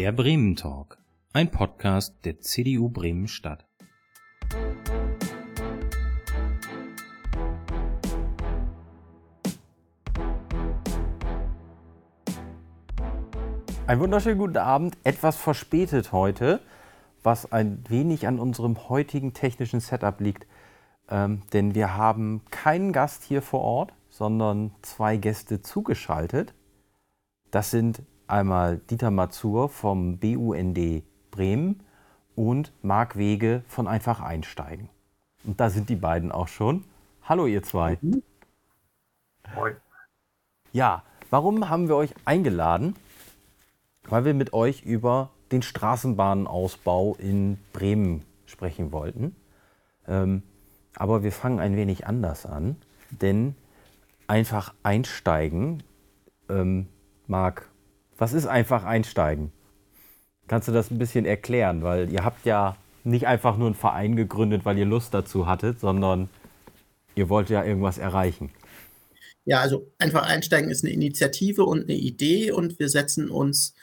Der Bremen Talk, ein Podcast der CDU Bremen Stadt. Einen wunderschönen guten Abend, etwas verspätet heute, was ein wenig an unserem heutigen technischen Setup liegt. Ähm, denn wir haben keinen Gast hier vor Ort, sondern zwei Gäste zugeschaltet. Das sind einmal Dieter Mazur vom BUND Bremen und Marc Wege von Einfach Einsteigen. Und da sind die beiden auch schon. Hallo ihr zwei. Moin. Ja, warum haben wir euch eingeladen? Weil wir mit euch über den Straßenbahnausbau in Bremen sprechen wollten. Ähm, aber wir fangen ein wenig anders an, denn einfach einsteigen, ähm, Marc, was ist einfach einsteigen? Kannst du das ein bisschen erklären? Weil ihr habt ja nicht einfach nur einen Verein gegründet, weil ihr Lust dazu hattet, sondern ihr wollt ja irgendwas erreichen. Ja, also einfach einsteigen ist eine Initiative und eine Idee und wir setzen uns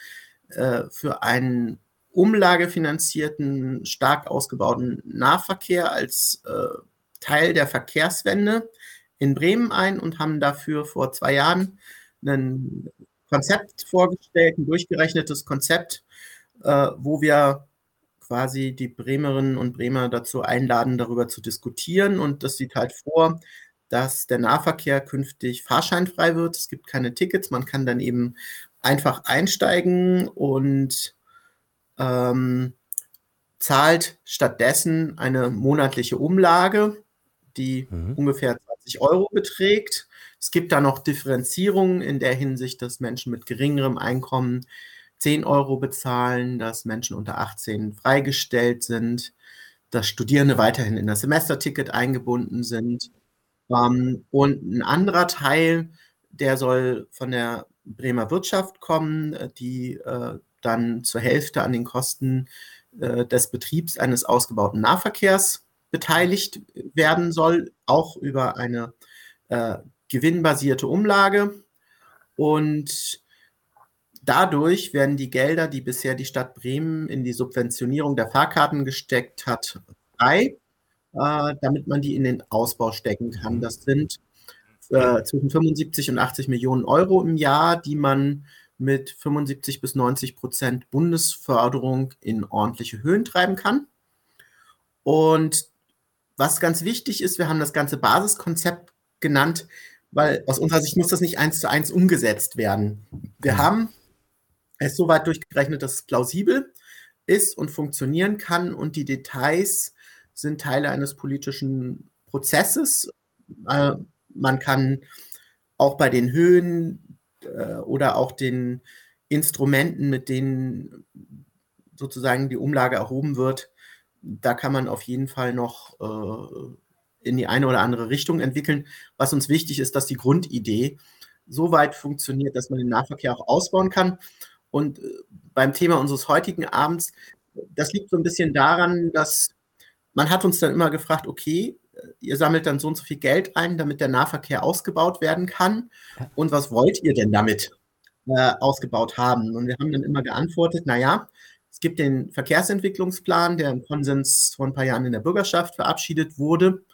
äh, für einen umlagefinanzierten, stark ausgebauten Nahverkehr als äh, Teil der Verkehrswende in Bremen ein und haben dafür vor zwei Jahren einen Konzept vorgestellt, ein durchgerechnetes Konzept, äh, wo wir quasi die Bremerinnen und Bremer dazu einladen, darüber zu diskutieren. Und das sieht halt vor, dass der Nahverkehr künftig fahrscheinfrei wird. Es gibt keine Tickets, man kann dann eben einfach einsteigen und ähm, zahlt stattdessen eine monatliche Umlage, die mhm. ungefähr 20 Euro beträgt. Es gibt da noch Differenzierungen in der Hinsicht, dass Menschen mit geringerem Einkommen 10 Euro bezahlen, dass Menschen unter 18 freigestellt sind, dass Studierende weiterhin in das Semesterticket eingebunden sind. Ähm, und ein anderer Teil, der soll von der Bremer Wirtschaft kommen, die äh, dann zur Hälfte an den Kosten äh, des Betriebs eines ausgebauten Nahverkehrs beteiligt werden soll, auch über eine äh, gewinnbasierte Umlage. Und dadurch werden die Gelder, die bisher die Stadt Bremen in die Subventionierung der Fahrkarten gesteckt hat, frei, äh, damit man die in den Ausbau stecken kann. Das sind äh, zwischen 75 und 80 Millionen Euro im Jahr, die man mit 75 bis 90 Prozent Bundesförderung in ordentliche Höhen treiben kann. Und was ganz wichtig ist, wir haben das ganze Basiskonzept genannt, weil aus unserer Sicht muss das nicht eins zu eins umgesetzt werden. Wir haben es so weit durchgerechnet, dass es plausibel ist und funktionieren kann und die Details sind Teile eines politischen Prozesses. Äh, man kann auch bei den Höhen äh, oder auch den Instrumenten, mit denen sozusagen die Umlage erhoben wird, da kann man auf jeden Fall noch äh, in die eine oder andere Richtung entwickeln. Was uns wichtig ist, dass die Grundidee so weit funktioniert, dass man den Nahverkehr auch ausbauen kann. Und äh, beim Thema unseres heutigen Abends, das liegt so ein bisschen daran, dass man hat uns dann immer gefragt, okay, ihr sammelt dann so und so viel Geld ein, damit der Nahverkehr ausgebaut werden kann. Und was wollt ihr denn damit äh, ausgebaut haben? Und wir haben dann immer geantwortet, naja, es gibt den Verkehrsentwicklungsplan, der im Konsens vor ein paar Jahren in der Bürgerschaft verabschiedet wurde.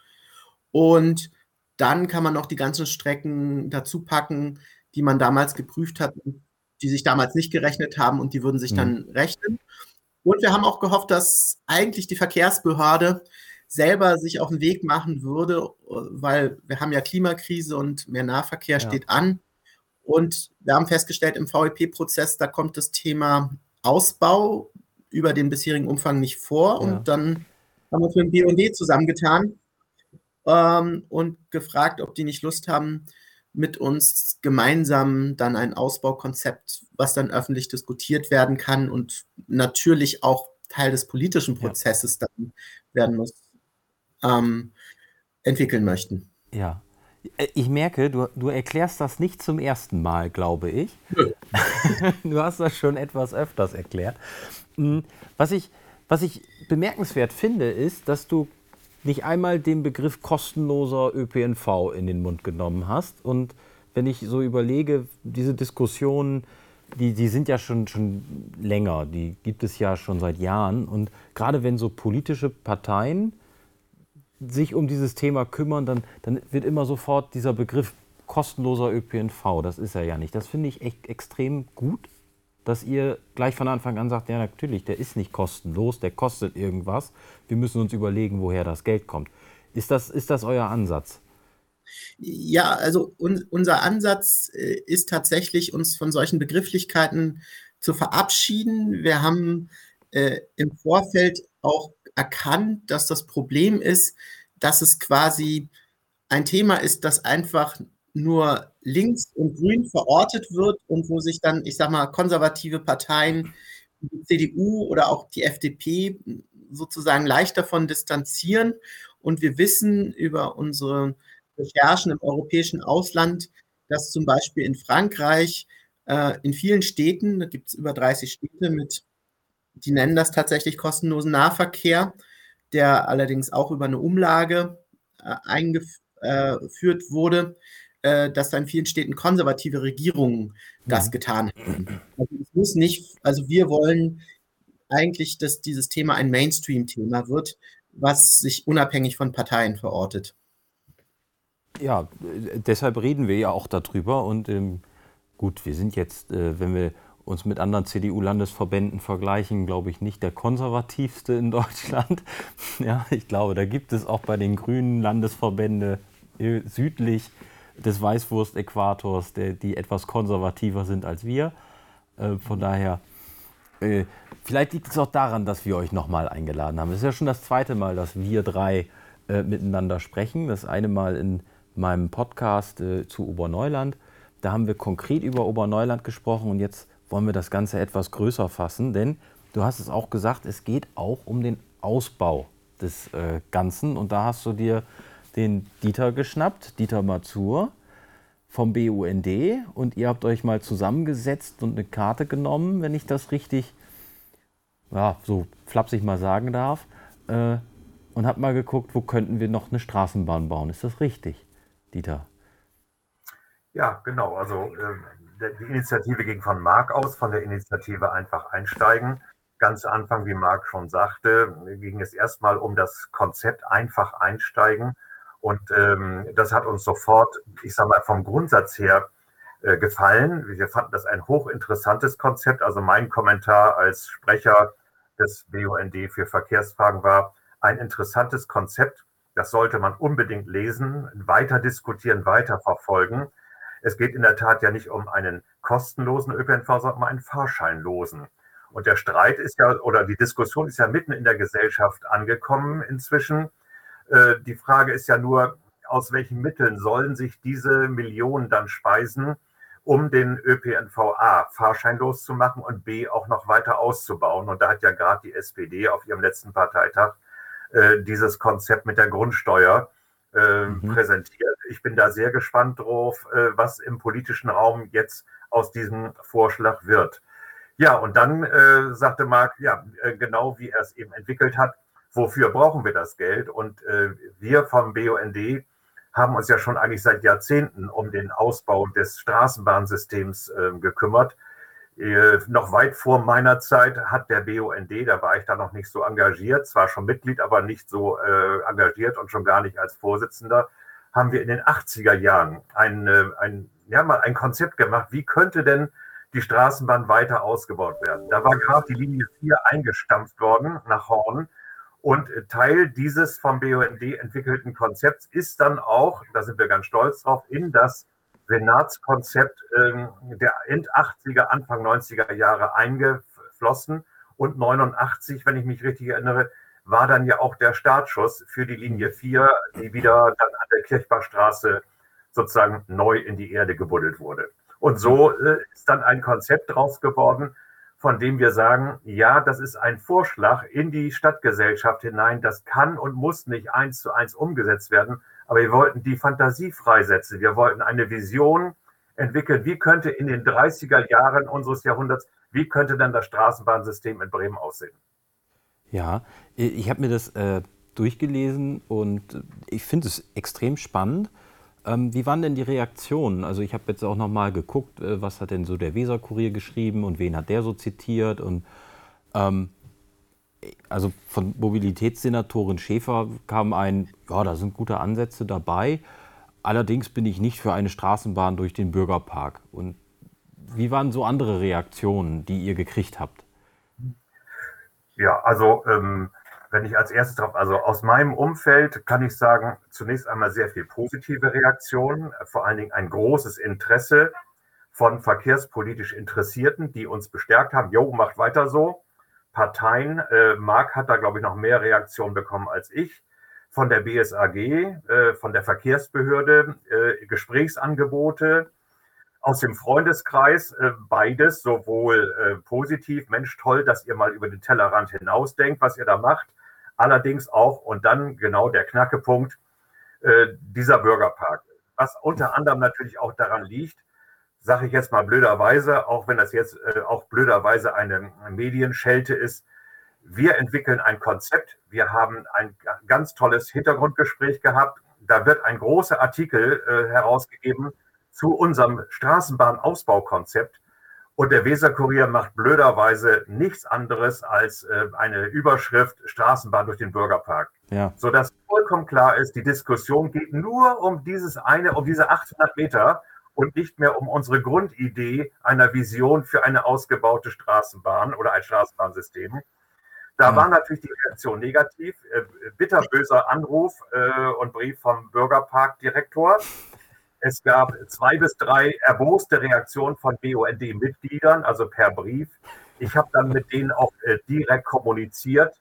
Und dann kann man noch die ganzen Strecken dazu packen, die man damals geprüft hat, die sich damals nicht gerechnet haben und die würden sich mhm. dann rechnen. Und wir haben auch gehofft, dass eigentlich die Verkehrsbehörde selber sich auf den Weg machen würde, weil wir haben ja Klimakrise und mehr Nahverkehr ja. steht an. Und wir haben festgestellt, im VEP-Prozess, da kommt das Thema Ausbau über den bisherigen Umfang nicht vor. Ja. Und dann haben wir uns mit dem BUND zusammengetan ähm, und gefragt, ob die nicht Lust haben, mit uns gemeinsam dann ein Ausbaukonzept, was dann öffentlich diskutiert werden kann und natürlich auch Teil des politischen Prozesses ja. dann werden muss, ähm, entwickeln möchten. Ja. Äh, ich merke, du, du erklärst das nicht zum ersten Mal, glaube ich. Nö. du hast das schon etwas öfters erklärt. Hm, was ich, was ich bemerkenswert finde, ist, dass du nicht einmal den Begriff kostenloser ÖPNV in den Mund genommen hast. Und wenn ich so überlege, diese Diskussion die, die sind ja schon, schon länger, die gibt es ja schon seit Jahren. Und gerade wenn so politische Parteien sich um dieses Thema kümmern, dann, dann wird immer sofort dieser Begriff kostenloser ÖPNV, das ist er ja nicht. Das finde ich echt extrem gut, dass ihr gleich von Anfang an sagt, ja natürlich, der ist nicht kostenlos, der kostet irgendwas. Wir müssen uns überlegen, woher das Geld kommt. Ist das, ist das euer Ansatz? Ja, also un unser Ansatz äh, ist tatsächlich, uns von solchen Begrifflichkeiten zu verabschieden. Wir haben äh, im Vorfeld auch erkannt, dass das Problem ist, dass es quasi ein Thema ist, das einfach nur links und grün verortet wird und wo sich dann, ich sag mal, konservative Parteien, die CDU oder auch die FDP sozusagen leicht davon distanzieren. Und wir wissen über unsere Recherchen im europäischen Ausland, dass zum Beispiel in Frankreich äh, in vielen Städten, da gibt es über 30 Städte mit, die nennen das tatsächlich kostenlosen Nahverkehr, der allerdings auch über eine Umlage äh, eingeführt äh, wurde, äh, dass da in vielen Städten konservative Regierungen das mhm. getan haben. Also es muss nicht, also wir wollen eigentlich, dass dieses Thema ein Mainstream-Thema wird, was sich unabhängig von Parteien verortet. Ja, deshalb reden wir ja auch darüber. Und ähm, gut, wir sind jetzt, äh, wenn wir uns mit anderen CDU-Landesverbänden vergleichen, glaube ich, nicht der konservativste in Deutschland. ja, ich glaube, da gibt es auch bei den grünen Landesverbände äh, südlich des Weißwurst-Äquators, die etwas konservativer sind als wir. Äh, von daher, äh, vielleicht liegt es auch daran, dass wir euch nochmal eingeladen haben. Es ist ja schon das zweite Mal, dass wir drei äh, miteinander sprechen. Das eine Mal in meinem Podcast äh, zu Oberneuland. Da haben wir konkret über Oberneuland gesprochen und jetzt wollen wir das Ganze etwas größer fassen, denn du hast es auch gesagt, es geht auch um den Ausbau des äh, Ganzen und da hast du dir den Dieter geschnappt, Dieter Mazur vom BUND und ihr habt euch mal zusammengesetzt und eine Karte genommen, wenn ich das richtig, ja, so flapsig mal sagen darf, äh, und habt mal geguckt, wo könnten wir noch eine Straßenbahn bauen. Ist das richtig, Dieter? Ja, genau. Also äh, die Initiative ging von Marc aus, von der Initiative einfach einsteigen. Ganz Anfang, wie Marc schon sagte, ging es erstmal um das Konzept einfach einsteigen und ähm, das hat uns sofort, ich sage mal, vom Grundsatz her äh, gefallen. Wir fanden das ein hochinteressantes Konzept. Also mein Kommentar als Sprecher des BUND für Verkehrsfragen war, ein interessantes Konzept. Das sollte man unbedingt lesen, weiter diskutieren, weiter verfolgen. Es geht in der Tat ja nicht um einen kostenlosen ÖPNV, sondern um einen fahrscheinlosen. Und der Streit ist ja, oder die Diskussion ist ja mitten in der Gesellschaft angekommen inzwischen. Äh, die Frage ist ja nur, aus welchen Mitteln sollen sich diese Millionen dann speisen, um den ÖPNV A fahrscheinlos zu machen und B auch noch weiter auszubauen. Und da hat ja gerade die SPD auf ihrem letzten Parteitag äh, dieses Konzept mit der Grundsteuer äh, mhm. präsentiert. Ich bin da sehr gespannt drauf, äh, was im politischen Raum jetzt aus diesem Vorschlag wird. Ja, und dann äh, sagte Marc, ja, äh, genau wie er es eben entwickelt hat, wofür brauchen wir das Geld? Und äh, wir vom BUND haben uns ja schon eigentlich seit Jahrzehnten um den Ausbau des Straßenbahnsystems äh, gekümmert. Äh, noch weit vor meiner Zeit hat der BUND, da war ich da noch nicht so engagiert, zwar schon Mitglied, aber nicht so äh, engagiert und schon gar nicht als Vorsitzender, haben wir in den 80er Jahren ein, äh, ein, ja, mal ein Konzept gemacht, wie könnte denn die Straßenbahn weiter ausgebaut werden. Da war gerade die Linie 4 eingestampft worden nach Horn und Teil dieses vom BUND entwickelten Konzepts ist dann auch, da sind wir ganz stolz drauf, in das Senatskonzept ähm, der End 80er, Anfang 90er Jahre eingeflossen. Und 89, wenn ich mich richtig erinnere, war dann ja auch der Startschuss für die Linie 4, die wieder dann an der Kirchbachstraße sozusagen neu in die Erde gebuddelt wurde. Und so äh, ist dann ein Konzept draus geworden, von dem wir sagen, ja, das ist ein Vorschlag in die Stadtgesellschaft hinein. Das kann und muss nicht eins zu eins umgesetzt werden. Aber wir wollten die Fantasie freisetzen. Wir wollten eine Vision entwickeln. Wie könnte in den 30er Jahren unseres Jahrhunderts, wie könnte dann das Straßenbahnsystem in Bremen aussehen? Ja, ich habe mir das äh, durchgelesen und ich finde es extrem spannend. Ähm, wie waren denn die Reaktionen? Also ich habe jetzt auch noch mal geguckt, äh, was hat denn so der Weserkurier geschrieben und wen hat der so zitiert und ähm, also von Mobilitätssenatorin Schäfer kam ein, ja, da sind gute Ansätze dabei. Allerdings bin ich nicht für eine Straßenbahn durch den Bürgerpark. Und wie waren so andere Reaktionen, die ihr gekriegt habt? Ja, also ähm, wenn ich als erstes drauf, also aus meinem Umfeld kann ich sagen, zunächst einmal sehr viel positive Reaktionen, vor allen Dingen ein großes Interesse von verkehrspolitisch Interessierten, die uns bestärkt haben, jo, macht weiter so. Parteien, äh, Marc hat da, glaube ich, noch mehr Reaktionen bekommen als ich. Von der BSAG, äh, von der Verkehrsbehörde, äh, Gesprächsangebote, aus dem Freundeskreis äh, beides, sowohl äh, positiv, Mensch, toll, dass ihr mal über den Tellerrand hinausdenkt, was ihr da macht. Allerdings auch, und dann genau der Knackepunkt, äh, dieser Bürgerpark. Was unter anderem natürlich auch daran liegt, sage ich jetzt mal blöderweise, auch wenn das jetzt äh, auch blöderweise eine Medienschelte ist, wir entwickeln ein Konzept. Wir haben ein ganz tolles Hintergrundgespräch gehabt. Da wird ein großer Artikel äh, herausgegeben zu unserem Straßenbahnausbaukonzept. Und der Weserkurier macht blöderweise nichts anderes als äh, eine Überschrift Straßenbahn durch den Bürgerpark. Ja. Sodass vollkommen klar ist, die Diskussion geht nur um dieses eine, um diese 800 Meter und nicht mehr um unsere Grundidee einer Vision für eine ausgebaute Straßenbahn oder ein Straßenbahnsystem. Da ja. war natürlich die Reaktion negativ. Äh, bitterböser Anruf äh, und Brief vom Bürgerparkdirektor. Es gab zwei bis drei erboste Reaktionen von BUND-Mitgliedern, also per Brief. Ich habe dann mit denen auch äh, direkt kommuniziert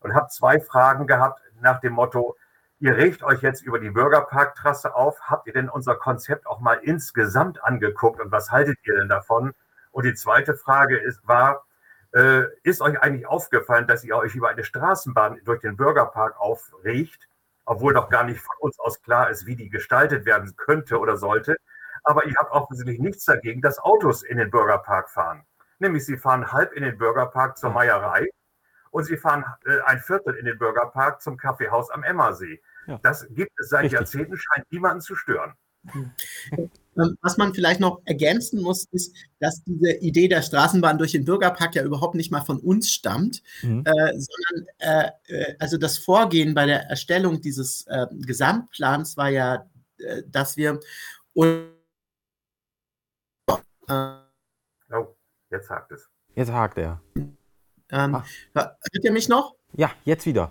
und habe zwei Fragen gehabt nach dem Motto, ihr regt euch jetzt über die Bürgerparktrasse auf. Habt ihr denn unser Konzept auch mal insgesamt angeguckt und was haltet ihr denn davon? Und die zweite Frage ist, war, äh, ist euch eigentlich aufgefallen, dass ihr euch über eine Straßenbahn durch den Bürgerpark aufregt? Obwohl doch gar nicht von uns aus klar ist, wie die gestaltet werden könnte oder sollte. Aber ihr habt offensichtlich nichts dagegen, dass Autos in den Bürgerpark fahren. Nämlich sie fahren halb in den Bürgerpark zur Meierei und sie fahren äh, ein Viertel in den Bürgerpark zum Kaffeehaus am Emmersee. Ja. Das gibt es seit Richtig. Jahrzehnten, scheint niemanden zu stören. Ähm, was man vielleicht noch ergänzen muss, ist, dass diese Idee der Straßenbahn durch den Bürgerpark ja überhaupt nicht mal von uns stammt, mhm. äh, sondern äh, äh also das Vorgehen bei der Erstellung dieses äh, Gesamtplans war ja, äh, dass wir oh, jetzt hakt es. Jetzt hakt er. Ähm, ah. Hört ihr mich noch? Ja, jetzt wieder.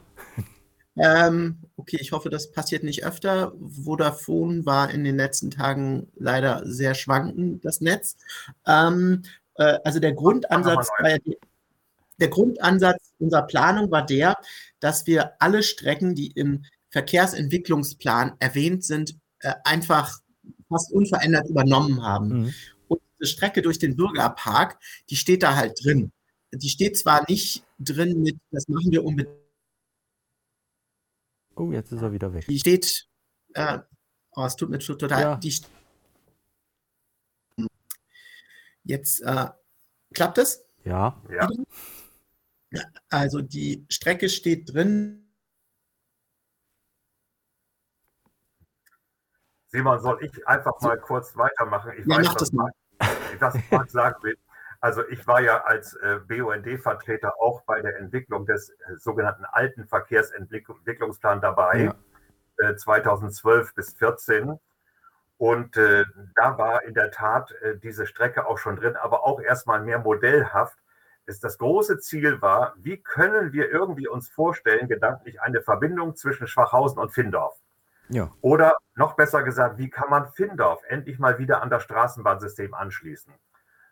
Ähm, okay, ich hoffe, das passiert nicht öfter. Vodafone war in den letzten Tagen leider sehr schwankend, das Netz. Ähm, äh, also der Grundansatz war ja die, der Grundansatz unserer Planung war der, dass wir alle Strecken, die im Verkehrsentwicklungsplan erwähnt sind, äh, einfach fast unverändert übernommen haben. Mhm. Und diese Strecke durch den Bürgerpark, die steht da halt drin. Die steht zwar nicht drin mit, das machen wir unbedingt Oh, jetzt ist er wieder weg. Die steht, äh, oh, es tut mir total, ja. die, jetzt äh, klappt es? Ja. ja. Also die Strecke steht drin. Simon, soll ich einfach mal kurz weitermachen? Ich ja, weiß, mach das mal. Was Marc sagen will. Also ich war ja als äh, BUND-Vertreter auch bei der Entwicklung des äh, sogenannten alten Verkehrsentwicklungsplans dabei, ja. äh, 2012 bis 2014. Und äh, da war in der Tat äh, diese Strecke auch schon drin, aber auch erstmal mehr modellhaft. Ist das große Ziel war, wie können wir irgendwie uns vorstellen, gedanklich eine Verbindung zwischen Schwachhausen und Findorf? Ja. Oder noch besser gesagt, wie kann man Findorf endlich mal wieder an das Straßenbahnsystem anschließen?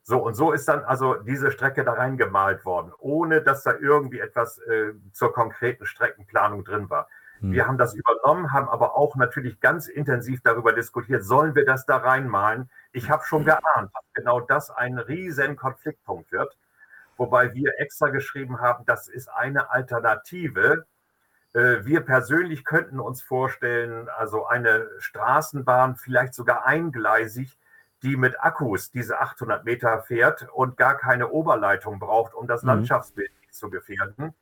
So, und so ist dann also diese Strecke da reingemalt worden, ohne dass da irgendwie etwas äh, zur konkreten Streckenplanung drin war. Hm. Wir haben das übernommen, haben aber auch natürlich ganz intensiv darüber diskutiert, sollen wir das da reinmalen? Ich habe schon geahnt, dass genau das ein riesen Konfliktpunkt wird, wobei wir extra geschrieben haben, das ist eine Alternative. Äh, wir persönlich könnten uns vorstellen, also eine Straßenbahn, vielleicht sogar eingleisig, die mit Akkus diese 800 Meter fährt und gar keine Oberleitung braucht, um das mhm. Landschaftsbild zu gefährden.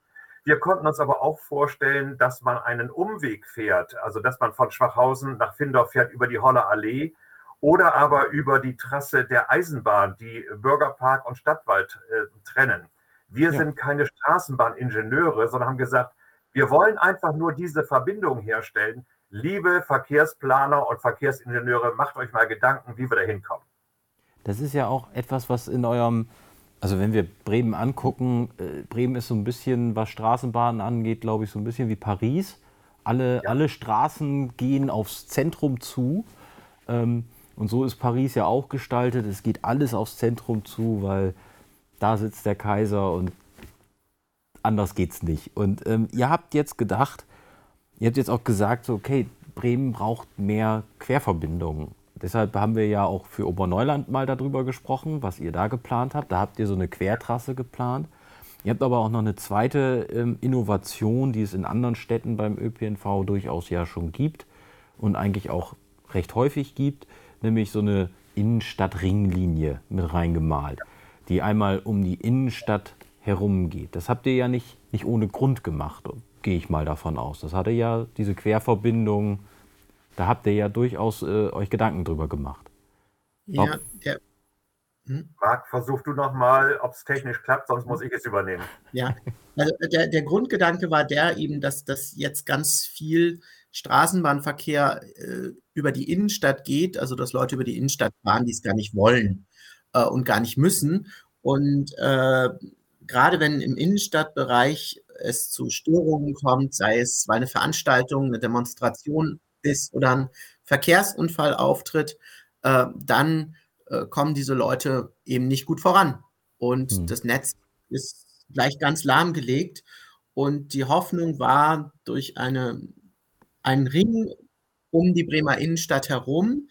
Wir konnten uns aber auch vorstellen, dass man einen Umweg fährt, also dass man von Schwachhausen nach Findorf fährt über die Holler Allee oder aber über die Trasse der Eisenbahn, die Bürgerpark und Stadtwald äh, trennen. Wir ja. sind keine Straßenbahningenieure, sondern haben gesagt, wir wollen einfach nur diese Verbindung herstellen. Liebe Verkehrsplaner und Verkehrsingenieure, macht euch mal Gedanken, wie wir da hinkommen. Das ist ja auch etwas, was in eurem, also wenn wir Bremen angucken, äh, Bremen ist so ein bisschen, was Straßenbahnen angeht, glaube ich, so ein bisschen wie Paris. Alle, ja. alle Straßen gehen aufs Zentrum zu. Ähm, und so ist Paris ja auch gestaltet. Es geht alles aufs Zentrum zu, weil da sitzt der Kaiser und anders geht's nicht. Und ähm, ihr habt jetzt gedacht, ihr habt jetzt auch gesagt, so, okay, Bremen braucht mehr Querverbindungen. Deshalb haben wir ja auch für Oberneuland mal darüber gesprochen, was ihr da geplant habt. Da habt ihr so eine Quertrasse geplant. Ihr habt aber auch noch eine zweite ähm, Innovation, die es in anderen Städten beim ÖPNV durchaus ja schon gibt und eigentlich auch recht häufig gibt, nämlich so eine Innenstadt-Ringlinie mit reingemalt, die einmal um die Innenstadt herum geht. Das habt ihr ja nicht, nicht ohne Grund gemacht, gehe ich mal davon aus. Das hatte ja diese Querverbindung, da habt ihr ja durchaus äh, euch Gedanken drüber gemacht. Ja, der, hm? Marc, versuch du nochmal, ob es technisch klappt, sonst muss ich es übernehmen. Ja, also der, der Grundgedanke war der eben, dass das jetzt ganz viel Straßenbahnverkehr äh, über die Innenstadt geht, also dass Leute über die Innenstadt fahren, die es gar nicht wollen äh, und gar nicht müssen. Und äh, gerade wenn im Innenstadtbereich es zu Störungen kommt, sei es, weil eine Veranstaltung, eine Demonstration ist oder ein Verkehrsunfall auftritt, äh, dann äh, kommen diese Leute eben nicht gut voran. Und hm. das Netz ist gleich ganz lahmgelegt. Und die Hoffnung war, durch eine, einen Ring um die Bremer Innenstadt herum,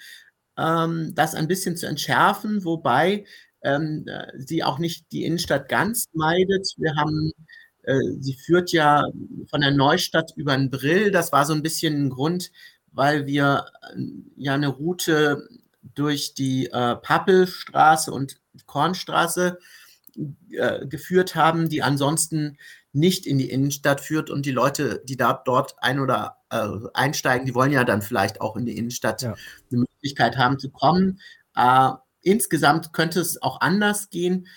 ähm, das ein bisschen zu entschärfen, wobei ähm, sie auch nicht die Innenstadt ganz meidet. Wir haben, äh, sie führt ja von der Neustadt über den Brill. Das war so ein bisschen ein Grund, weil wir äh, ja eine Route durch die äh, Pappelstraße und Kornstraße äh, geführt haben, die ansonsten nicht in die Innenstadt führt und die Leute, die da dort ein oder äh, einsteigen, die wollen ja dann vielleicht auch in die Innenstadt ja. eine Möglichkeit haben zu kommen. Äh, insgesamt könnte es auch anders gehen.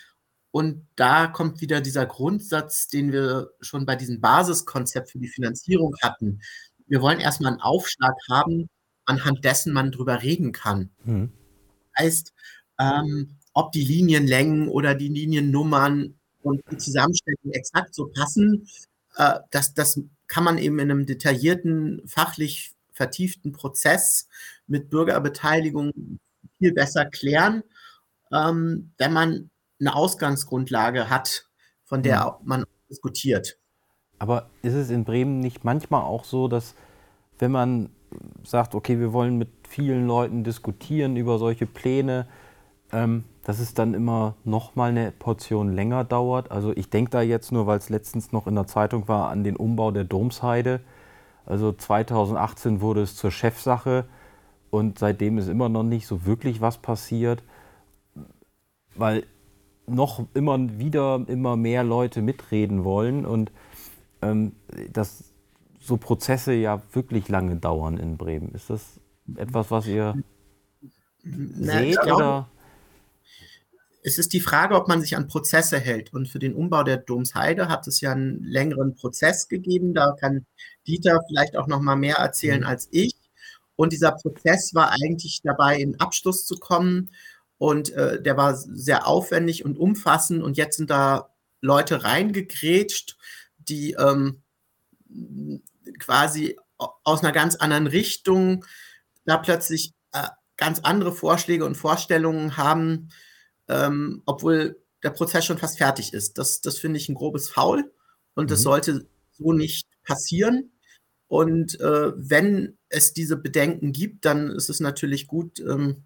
Und da kommt wieder dieser Grundsatz, den wir schon bei diesem Basiskonzept für die Finanzierung hatten. Wir wollen erstmal einen Aufschlag haben, anhand dessen man drüber reden kann. Mhm. Heißt, ähm, ob die Linienlängen oder die Liniennummern und die Zusammenstellung exakt so passen, äh, das, das kann man eben in einem detaillierten, fachlich vertieften Prozess mit Bürgerbeteiligung viel besser klären, ähm, wenn man eine Ausgangsgrundlage hat, von der mhm. man diskutiert. Aber ist es in Bremen nicht manchmal auch so, dass wenn man sagt, okay, wir wollen mit vielen Leuten diskutieren über solche Pläne, ähm, dass es dann immer noch mal eine Portion länger dauert. Also ich denke da jetzt nur, weil es letztens noch in der Zeitung war, an den Umbau der Domsheide. Also 2018 wurde es zur Chefsache und seitdem ist immer noch nicht so wirklich was passiert, weil noch immer wieder immer mehr Leute mitreden wollen und ähm, das so Prozesse ja wirklich lange dauern in Bremen. Ist das etwas, was ihr Na, seht? Glaube, oder? Es ist die Frage, ob man sich an Prozesse hält. Und für den Umbau der Domsheide hat es ja einen längeren Prozess gegeben. Da kann Dieter vielleicht auch noch mal mehr erzählen mhm. als ich. Und dieser Prozess war eigentlich dabei, in Abschluss zu kommen. Und äh, der war sehr aufwendig und umfassend. Und jetzt sind da Leute reingegrätscht, die ähm, quasi aus einer ganz anderen Richtung da plötzlich äh, ganz andere Vorschläge und Vorstellungen haben, ähm, obwohl der Prozess schon fast fertig ist. Das, das finde ich ein grobes Foul und mhm. das sollte so nicht passieren. Und äh, wenn es diese Bedenken gibt, dann ist es natürlich gut, ähm,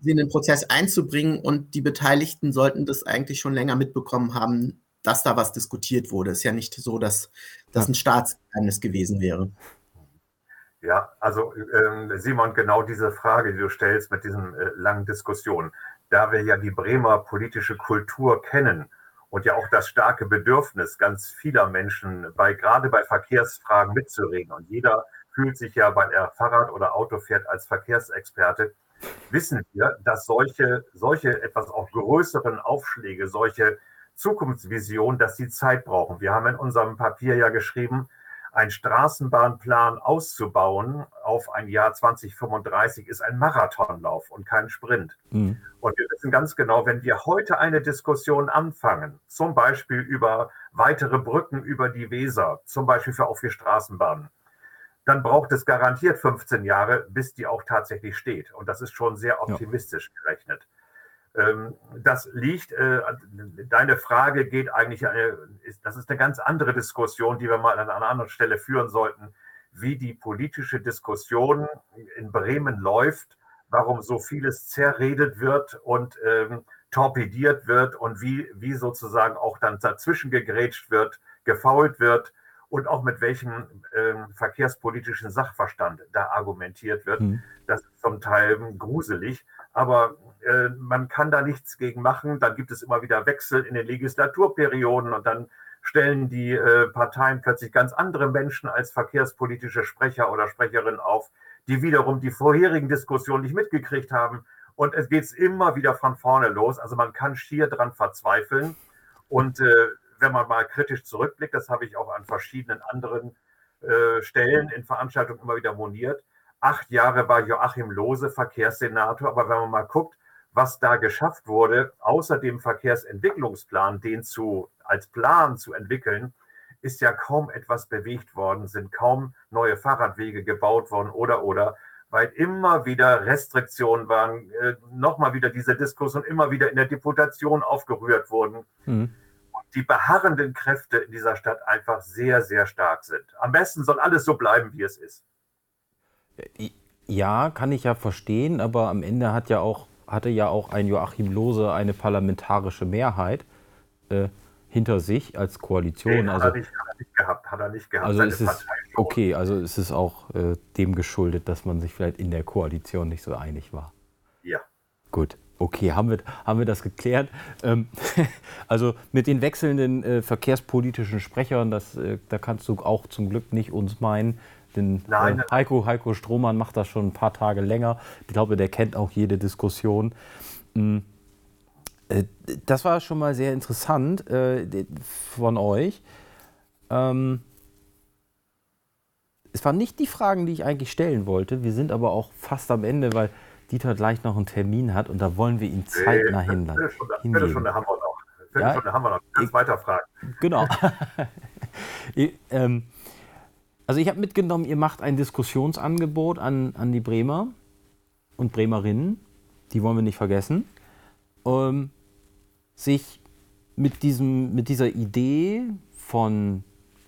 sie in den Prozess einzubringen und die Beteiligten sollten das eigentlich schon länger mitbekommen haben, dass da was diskutiert wurde. Es ist ja nicht so, dass das ein Staatsgeheimnis gewesen wäre. Ja, also ähm, Simon, genau diese Frage, die du stellst mit diesen äh, langen Diskussionen, da wir ja die Bremer politische Kultur kennen und ja auch das starke Bedürfnis ganz vieler Menschen, bei, gerade bei Verkehrsfragen mitzureden. Und jeder fühlt sich ja, weil er Fahrrad oder Auto fährt, als Verkehrsexperte, wissen wir, dass solche, solche etwas auch größeren Aufschläge, solche Zukunftsvisionen, dass sie Zeit brauchen. Wir haben in unserem Papier ja geschrieben, ein Straßenbahnplan auszubauen auf ein Jahr 2035 ist ein Marathonlauf und kein Sprint. Mhm. Und wir wissen ganz genau, wenn wir heute eine Diskussion anfangen, zum Beispiel über weitere Brücken über die Weser, zum Beispiel für auch für Straßenbahnen, dann braucht es garantiert 15 Jahre, bis die auch tatsächlich steht. Und das ist schon sehr optimistisch ja. gerechnet. Ähm, das liegt, äh, deine Frage geht eigentlich, eine, das ist eine ganz andere Diskussion, die wir mal an einer anderen Stelle führen sollten, wie die politische Diskussion in Bremen läuft, warum so vieles zerredet wird und ähm, torpediert wird und wie, wie sozusagen auch dann dazwischen gegrätscht wird, gefault wird und auch mit welchem ähm, verkehrspolitischen Sachverstand da argumentiert wird. Mhm. Das ist zum Teil gruselig, aber äh, man kann da nichts gegen machen. Dann gibt es immer wieder Wechsel in den Legislaturperioden und dann stellen die äh, Parteien plötzlich ganz andere Menschen als verkehrspolitische Sprecher oder Sprecherin auf, die wiederum die vorherigen Diskussionen nicht mitgekriegt haben. Und es geht immer wieder von vorne los. Also man kann schier dran verzweifeln. Und äh, wenn man mal kritisch zurückblickt, das habe ich auch an verschiedenen anderen äh, Stellen in Veranstaltungen immer wieder moniert. Acht Jahre war Joachim Lose Verkehrssenator, aber wenn man mal guckt, was da geschafft wurde, außer dem Verkehrsentwicklungsplan, den zu, als Plan zu entwickeln, ist ja kaum etwas bewegt worden, sind kaum neue Fahrradwege gebaut worden oder oder, weil immer wieder Restriktionen waren, äh, nochmal wieder diese Diskussion immer wieder in der Deputation aufgerührt wurden. Mhm. Die beharrenden Kräfte in dieser Stadt einfach sehr, sehr stark sind. Am besten soll alles so bleiben, wie es ist. Ja, kann ich ja verstehen, aber am Ende hat ja auch hatte ja auch ein Joachim Lose eine parlamentarische Mehrheit äh, hinter sich als Koalition. Nee, also, hat, er nicht, hat er nicht gehabt, hat er nicht gehabt. Also es ist, okay, also es ist auch äh, dem geschuldet, dass man sich vielleicht in der Koalition nicht so einig war. Ja. Gut. Okay, haben wir, haben wir das geklärt. Ähm, also mit den wechselnden äh, verkehrspolitischen Sprechern, das, äh, da kannst du auch zum Glück nicht uns meinen. Den, Nein. Äh, Heiko, Heiko Strohmann macht das schon ein paar Tage länger. Ich glaube, der kennt auch jede Diskussion. Mhm. Das war schon mal sehr interessant äh, von euch. Ähm, es waren nicht die Fragen, die ich eigentlich stellen wollte. Wir sind aber auch fast am Ende, weil Dieter gleich noch einen Termin hat und da wollen wir ihn zeitnah nee, hinleiten. Viertelstunde haben wir noch. Viertelstunde ja? haben wir noch. Kannst weiter fragen. Genau. ähm, also ich habe mitgenommen, ihr macht ein Diskussionsangebot an, an die Bremer und Bremerinnen, die wollen wir nicht vergessen, ähm, sich mit, diesem, mit dieser Idee von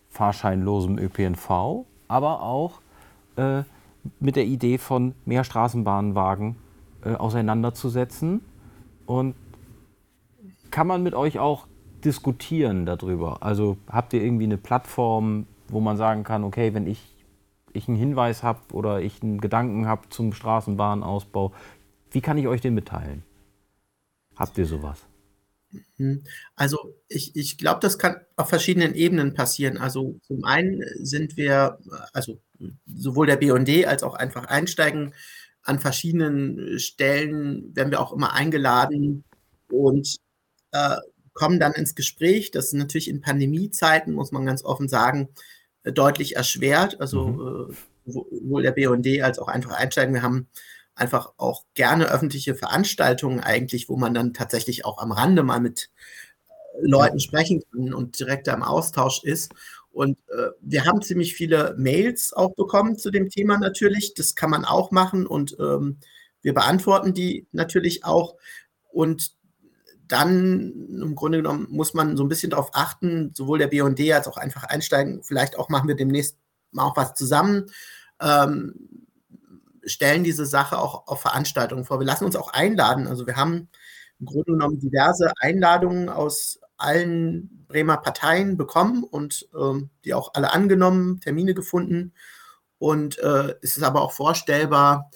fahrscheinlosem ÖPNV, aber auch äh, mit der Idee von mehr Straßenbahnwagen äh, auseinanderzusetzen. Und kann man mit euch auch diskutieren darüber? Also habt ihr irgendwie eine Plattform, wo man sagen kann, okay, wenn ich, ich einen Hinweis habe oder ich einen Gedanken habe zum Straßenbahnausbau, wie kann ich euch den mitteilen? Habt ihr sowas? Mhm. Also ich, ich glaube, das kann auf verschiedenen Ebenen passieren. Also zum einen sind wir, also sowohl der BD als auch einfach einsteigen, an verschiedenen Stellen werden wir auch immer eingeladen und äh, kommen dann ins Gespräch. Das ist natürlich in Pandemiezeiten, muss man ganz offen sagen, deutlich erschwert. Also mhm. äh, sowohl der BD als auch einfach einsteigen. Wir haben einfach auch gerne öffentliche Veranstaltungen eigentlich, wo man dann tatsächlich auch am Rande mal mit äh, Leuten sprechen kann und direkt im Austausch ist. Und äh, wir haben ziemlich viele Mails auch bekommen zu dem Thema natürlich. Das kann man auch machen und ähm, wir beantworten die natürlich auch. Und dann im Grunde genommen muss man so ein bisschen darauf achten, sowohl der BD als auch einfach einsteigen. Vielleicht auch machen wir demnächst mal auch was zusammen. Ähm, stellen diese Sache auch auf Veranstaltungen vor. Wir lassen uns auch einladen. Also wir haben im Grunde genommen diverse Einladungen aus allen Bremer Parteien bekommen und ähm, die auch alle angenommen, Termine gefunden. Und äh, es ist aber auch vorstellbar,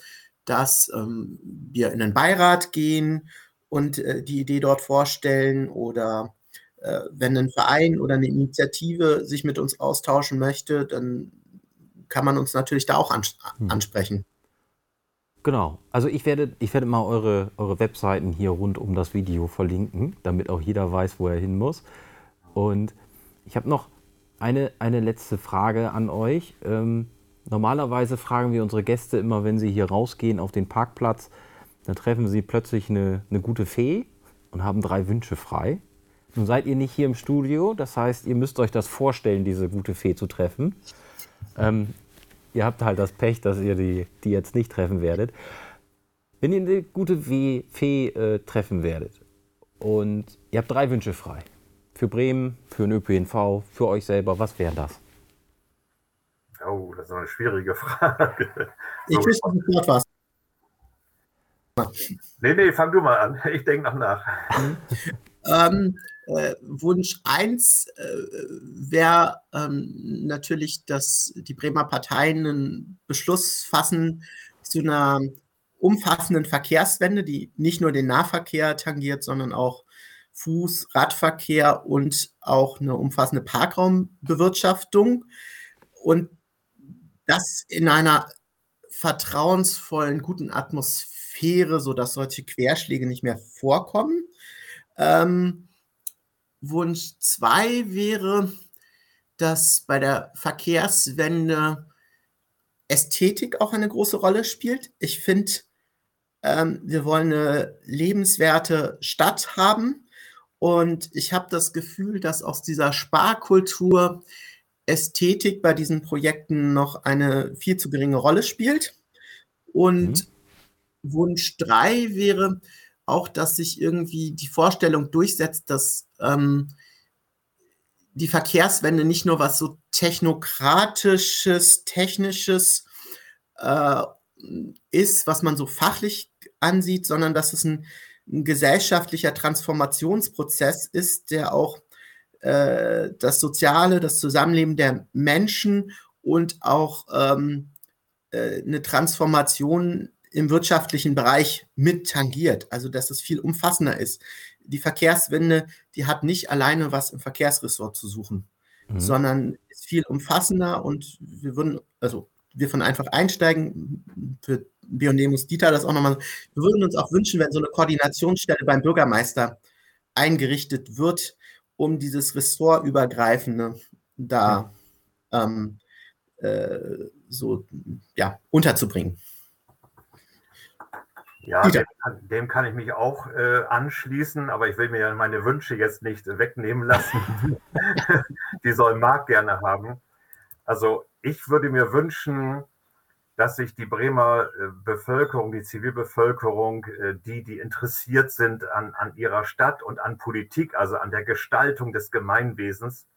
dass ähm, wir in den Beirat gehen und äh, die Idee dort vorstellen oder äh, wenn ein Verein oder eine Initiative sich mit uns austauschen möchte, dann kann man uns natürlich da auch ans hm. ansprechen. Genau. Also ich werde, ich werde mal eure, eure Webseiten hier rund um das Video verlinken, damit auch jeder weiß, wo er hin muss. Und ich habe noch eine, eine letzte Frage an euch. Ähm, normalerweise fragen wir unsere Gäste immer, wenn sie hier rausgehen auf den Parkplatz, dann treffen sie plötzlich eine, eine gute Fee und haben drei Wünsche frei. Nun seid ihr nicht hier im Studio, das heißt, ihr müsst euch das vorstellen, diese gute Fee zu treffen. Ähm, ihr habt halt das Pech, dass ihr die, die jetzt nicht treffen werdet. Wenn ihr eine gute Fee äh, treffen werdet und ihr habt drei Wünsche frei, für Bremen, für den ÖPNV, für euch selber, was wäre das? Oh, das ist eine schwierige Frage. Ich so. wüsste sofort was. Nee, nee, fang du mal an. Ich denke noch nach. ähm, äh, Wunsch 1 äh, wäre ähm, natürlich, dass die Bremer Parteien einen Beschluss fassen zu einer umfassenden Verkehrswende, die nicht nur den Nahverkehr tangiert, sondern auch Fuß-, Radverkehr und auch eine umfassende Parkraumbewirtschaftung. Und das in einer vertrauensvollen, guten Atmosphäre, sodass solche Querschläge nicht mehr vorkommen. Ähm, Wunsch 2 wäre, dass bei der Verkehrswende Ästhetik auch eine große Rolle spielt. Ich finde, ähm, wir wollen eine lebenswerte Stadt haben. Und ich habe das Gefühl, dass aus dieser Sparkultur Ästhetik bei diesen Projekten noch eine viel zu geringe Rolle spielt. Und mhm. Wunsch 3 wäre, auch, dass sich irgendwie die Vorstellung durchsetzt, dass ähm, die Verkehrswende nicht nur was so technokratisches, technisches äh, ist, was man so fachlich ansieht, sondern dass es ein, ein gesellschaftlicher Transformationsprozess ist, der auch äh, das Soziale, das Zusammenleben der Menschen und auch ähm, äh, eine Transformation im wirtschaftlichen Bereich mit tangiert. Also dass es viel umfassender ist. Die Verkehrswende, die hat nicht alleine was im Verkehrsressort zu suchen, mhm. sondern ist viel umfassender und wir würden, also wir von einfach einsteigen, für muss Dieter das auch nochmal, wir würden uns auch wünschen, wenn so eine Koordinationsstelle beim Bürgermeister eingerichtet wird, um dieses ressortübergreifende da ähm, äh, so ja, unterzubringen. Ja, dem kann, dem kann, ich mich auch äh, anschließen, aber ich will mir ja meine Wünsche jetzt nicht wegnehmen lassen. die soll Marc gerne haben. Also ich würde mir wünschen, dass sich die Bremer äh, Bevölkerung, die Zivilbevölkerung, äh, die, die interessiert sind an, an ihrer Stadt und an Politik, also an der Gestaltung des Gemeinwesens,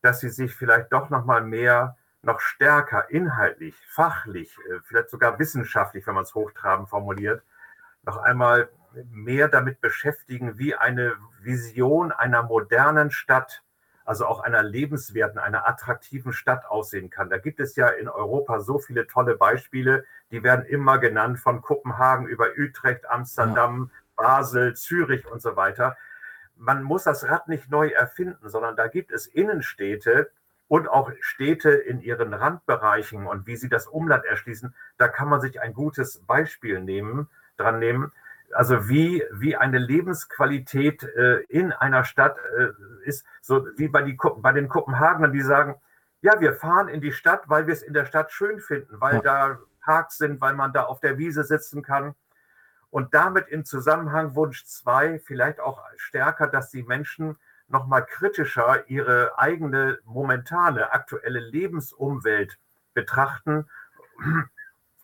dass sie sich vielleicht doch noch mal mehr noch stärker inhaltlich, fachlich, äh, vielleicht sogar wissenschaftlich, wenn man es hochtrabend formuliert, noch einmal mehr damit beschäftigen, wie eine Vision einer modernen Stadt, also auch einer lebenswerten, einer attraktiven Stadt aussehen kann. Da gibt es ja in Europa so viele tolle Beispiele, die werden immer genannt von Kopenhagen über Utrecht, Amsterdam, ja. Basel, Zürich und so weiter. Man muss das Rad nicht neu erfinden, sondern da gibt es Innenstädte, und auch Städte in ihren Randbereichen und wie sie das Umland erschließen, da kann man sich ein gutes Beispiel nehmen, dran nehmen. Also wie, wie eine Lebensqualität äh, in einer Stadt äh, ist, so wie bei, die, bei den Kopenhagenern, die sagen, ja, wir fahren in die Stadt, weil wir es in der Stadt schön finden, weil ja. da Parks sind, weil man da auf der Wiese sitzen kann. Und damit im Zusammenhang Wunsch 2 vielleicht auch stärker, dass die Menschen nochmal kritischer ihre eigene momentane aktuelle Lebensumwelt betrachten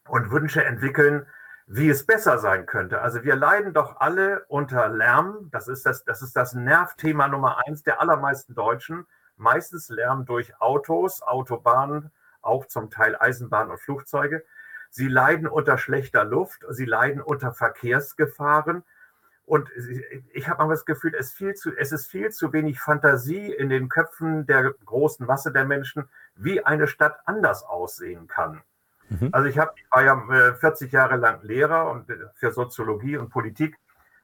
und Wünsche entwickeln, wie es besser sein könnte. Also wir leiden doch alle unter Lärm. Das ist das, das ist das Nervthema Nummer eins der allermeisten Deutschen. Meistens Lärm durch Autos, Autobahnen, auch zum Teil Eisenbahn und Flugzeuge. Sie leiden unter schlechter Luft, sie leiden unter Verkehrsgefahren. Und ich habe mal das Gefühl, es, viel zu, es ist viel zu wenig Fantasie in den Köpfen der großen Masse der Menschen, wie eine Stadt anders aussehen kann. Mhm. Also ich, hab, ich war ja 40 äh, Jahre lang Lehrer und äh, für Soziologie und Politik.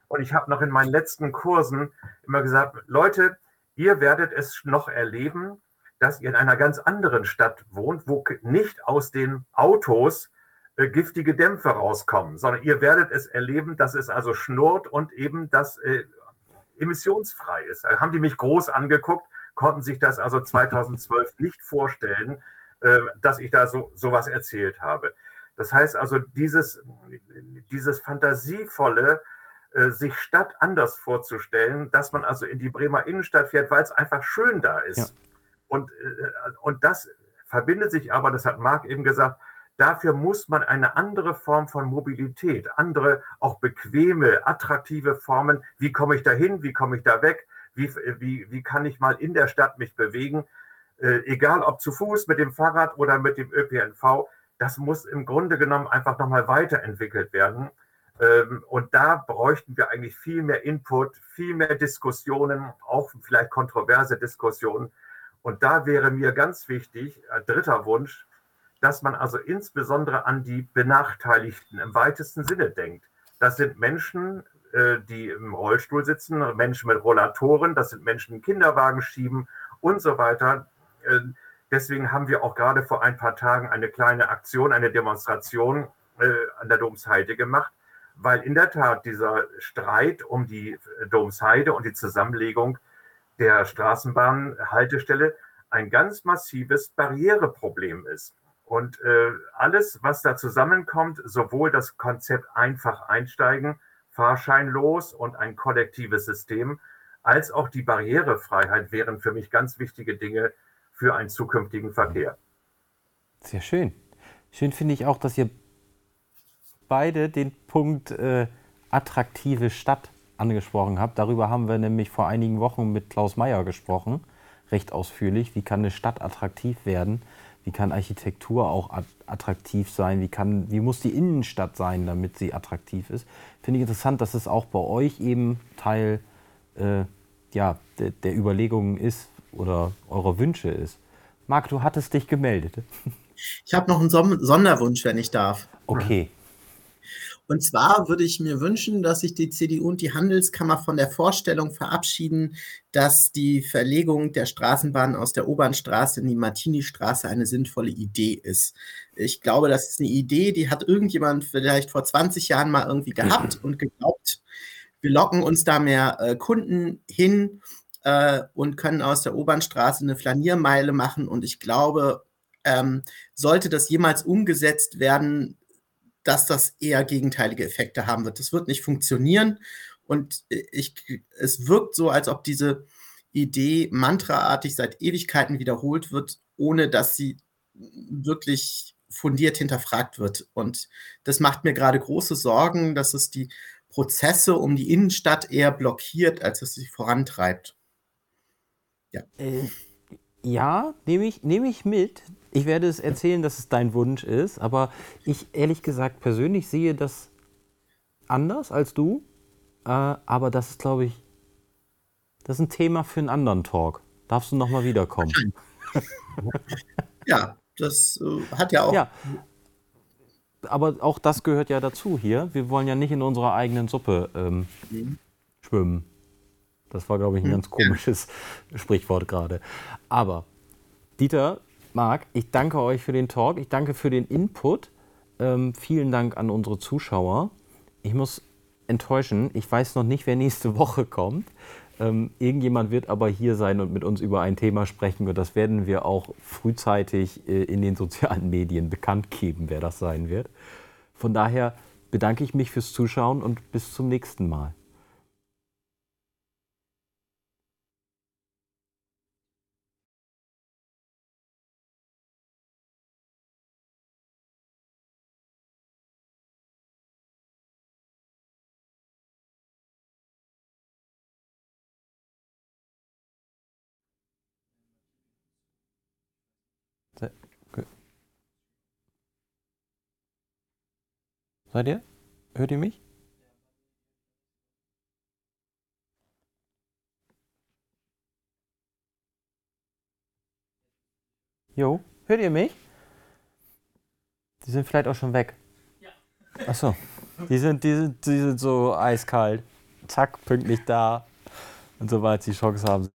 Und ich habe noch in meinen letzten Kursen immer gesagt, Leute, ihr werdet es noch erleben, dass ihr in einer ganz anderen Stadt wohnt, wo nicht aus den Autos äh, giftige Dämpfe rauskommen, sondern ihr werdet es erleben, dass es also schnurrt und eben das äh, emissionsfrei ist. Da haben die mich groß angeguckt, konnten sich das also 2012 nicht vorstellen, äh, dass ich da so sowas erzählt habe. Das heißt also, dieses, dieses fantasievolle, äh, sich Stadt anders vorzustellen, dass man also in die Bremer Innenstadt fährt, weil es einfach schön da ist. Ja. Und, und das verbindet sich aber, das hat Marc eben gesagt, dafür muss man eine andere Form von Mobilität, andere, auch bequeme, attraktive Formen. Wie komme ich da hin? Wie komme ich da weg? Wie, wie, wie kann ich mal in der Stadt mich bewegen? Äh, egal ob zu Fuß, mit dem Fahrrad oder mit dem ÖPNV, das muss im Grunde genommen einfach nochmal weiterentwickelt werden. Ähm, und da bräuchten wir eigentlich viel mehr Input, viel mehr Diskussionen, auch vielleicht kontroverse Diskussionen. Und da wäre mir ganz wichtig, ein dritter Wunsch, dass man also insbesondere an die Benachteiligten im weitesten Sinne denkt. Das sind Menschen, äh, die im Rollstuhl sitzen, Menschen mit Rollatoren, das sind Menschen, die Kinderwagen schieben und so weiter. Äh, deswegen haben wir auch gerade vor ein paar Tagen eine kleine Aktion, eine Demonstration äh, an der Domsheide gemacht, weil in der Tat dieser Streit um die Domsheide und die Zusammenlegung der Straßenbahnhaltestelle ein ganz massives Barriereproblem ist. Und äh, alles, was da zusammenkommt, sowohl das Konzept einfach einsteigen, fahrscheinlos und ein kollektives System, als auch die Barrierefreiheit wären für mich ganz wichtige Dinge für einen zukünftigen Verkehr. Sehr schön. Schön finde ich auch, dass ihr beide den Punkt äh, attraktive Stadt angesprochen habt. Darüber haben wir nämlich vor einigen Wochen mit Klaus Meyer gesprochen, recht ausführlich. Wie kann eine Stadt attraktiv werden? Wie kann Architektur auch attraktiv sein? Wie, kann, wie muss die Innenstadt sein, damit sie attraktiv ist? Finde ich interessant, dass es auch bei euch eben Teil äh, ja, de, der Überlegungen ist oder eurer Wünsche ist. Marc, du hattest dich gemeldet. Ich habe noch einen Sonderwunsch, wenn ich darf. Okay. Und zwar würde ich mir wünschen, dass sich die CDU und die Handelskammer von der Vorstellung verabschieden, dass die Verlegung der Straßenbahn aus der Obernstraße in die Martini-Straße eine sinnvolle Idee ist. Ich glaube, das ist eine Idee, die hat irgendjemand vielleicht vor 20 Jahren mal irgendwie gehabt und geglaubt, wir locken uns da mehr äh, Kunden hin äh, und können aus der Obernstraße eine Flaniermeile machen. Und ich glaube, ähm, sollte das jemals umgesetzt werden, dass das eher gegenteilige Effekte haben wird. Das wird nicht funktionieren und ich, es wirkt so, als ob diese Idee mantraartig seit Ewigkeiten wiederholt wird, ohne dass sie wirklich fundiert hinterfragt wird. Und das macht mir gerade große Sorgen, dass es die Prozesse um die Innenstadt eher blockiert, als es sie vorantreibt. Ja, äh, ja nehme ich, nehm ich mit. Ich werde es erzählen, dass es dein Wunsch ist, aber ich ehrlich gesagt persönlich sehe das anders als du. Äh, aber das ist, glaube ich, das ist ein Thema für einen anderen Talk. Darfst du nochmal wiederkommen? ja, das äh, hat ja auch. Ja. Aber auch das gehört ja dazu hier. Wir wollen ja nicht in unserer eigenen Suppe ähm, mhm. schwimmen. Das war, glaube ich, ein mhm. ganz komisches ja. Sprichwort gerade. Aber Dieter, Marc, ich danke euch für den Talk, ich danke für den Input. Ähm, vielen Dank an unsere Zuschauer. Ich muss enttäuschen, ich weiß noch nicht, wer nächste Woche kommt. Ähm, irgendjemand wird aber hier sein und mit uns über ein Thema sprechen und das werden wir auch frühzeitig äh, in den sozialen Medien bekannt geben, wer das sein wird. Von daher bedanke ich mich fürs Zuschauen und bis zum nächsten Mal. Seid ihr? Hört ihr mich? Jo, hört ihr mich? Die sind vielleicht auch schon weg. Ja. Achso. Die sind, die, sind, die sind so eiskalt. Zack, pünktlich da. Und sobald sie Chance haben,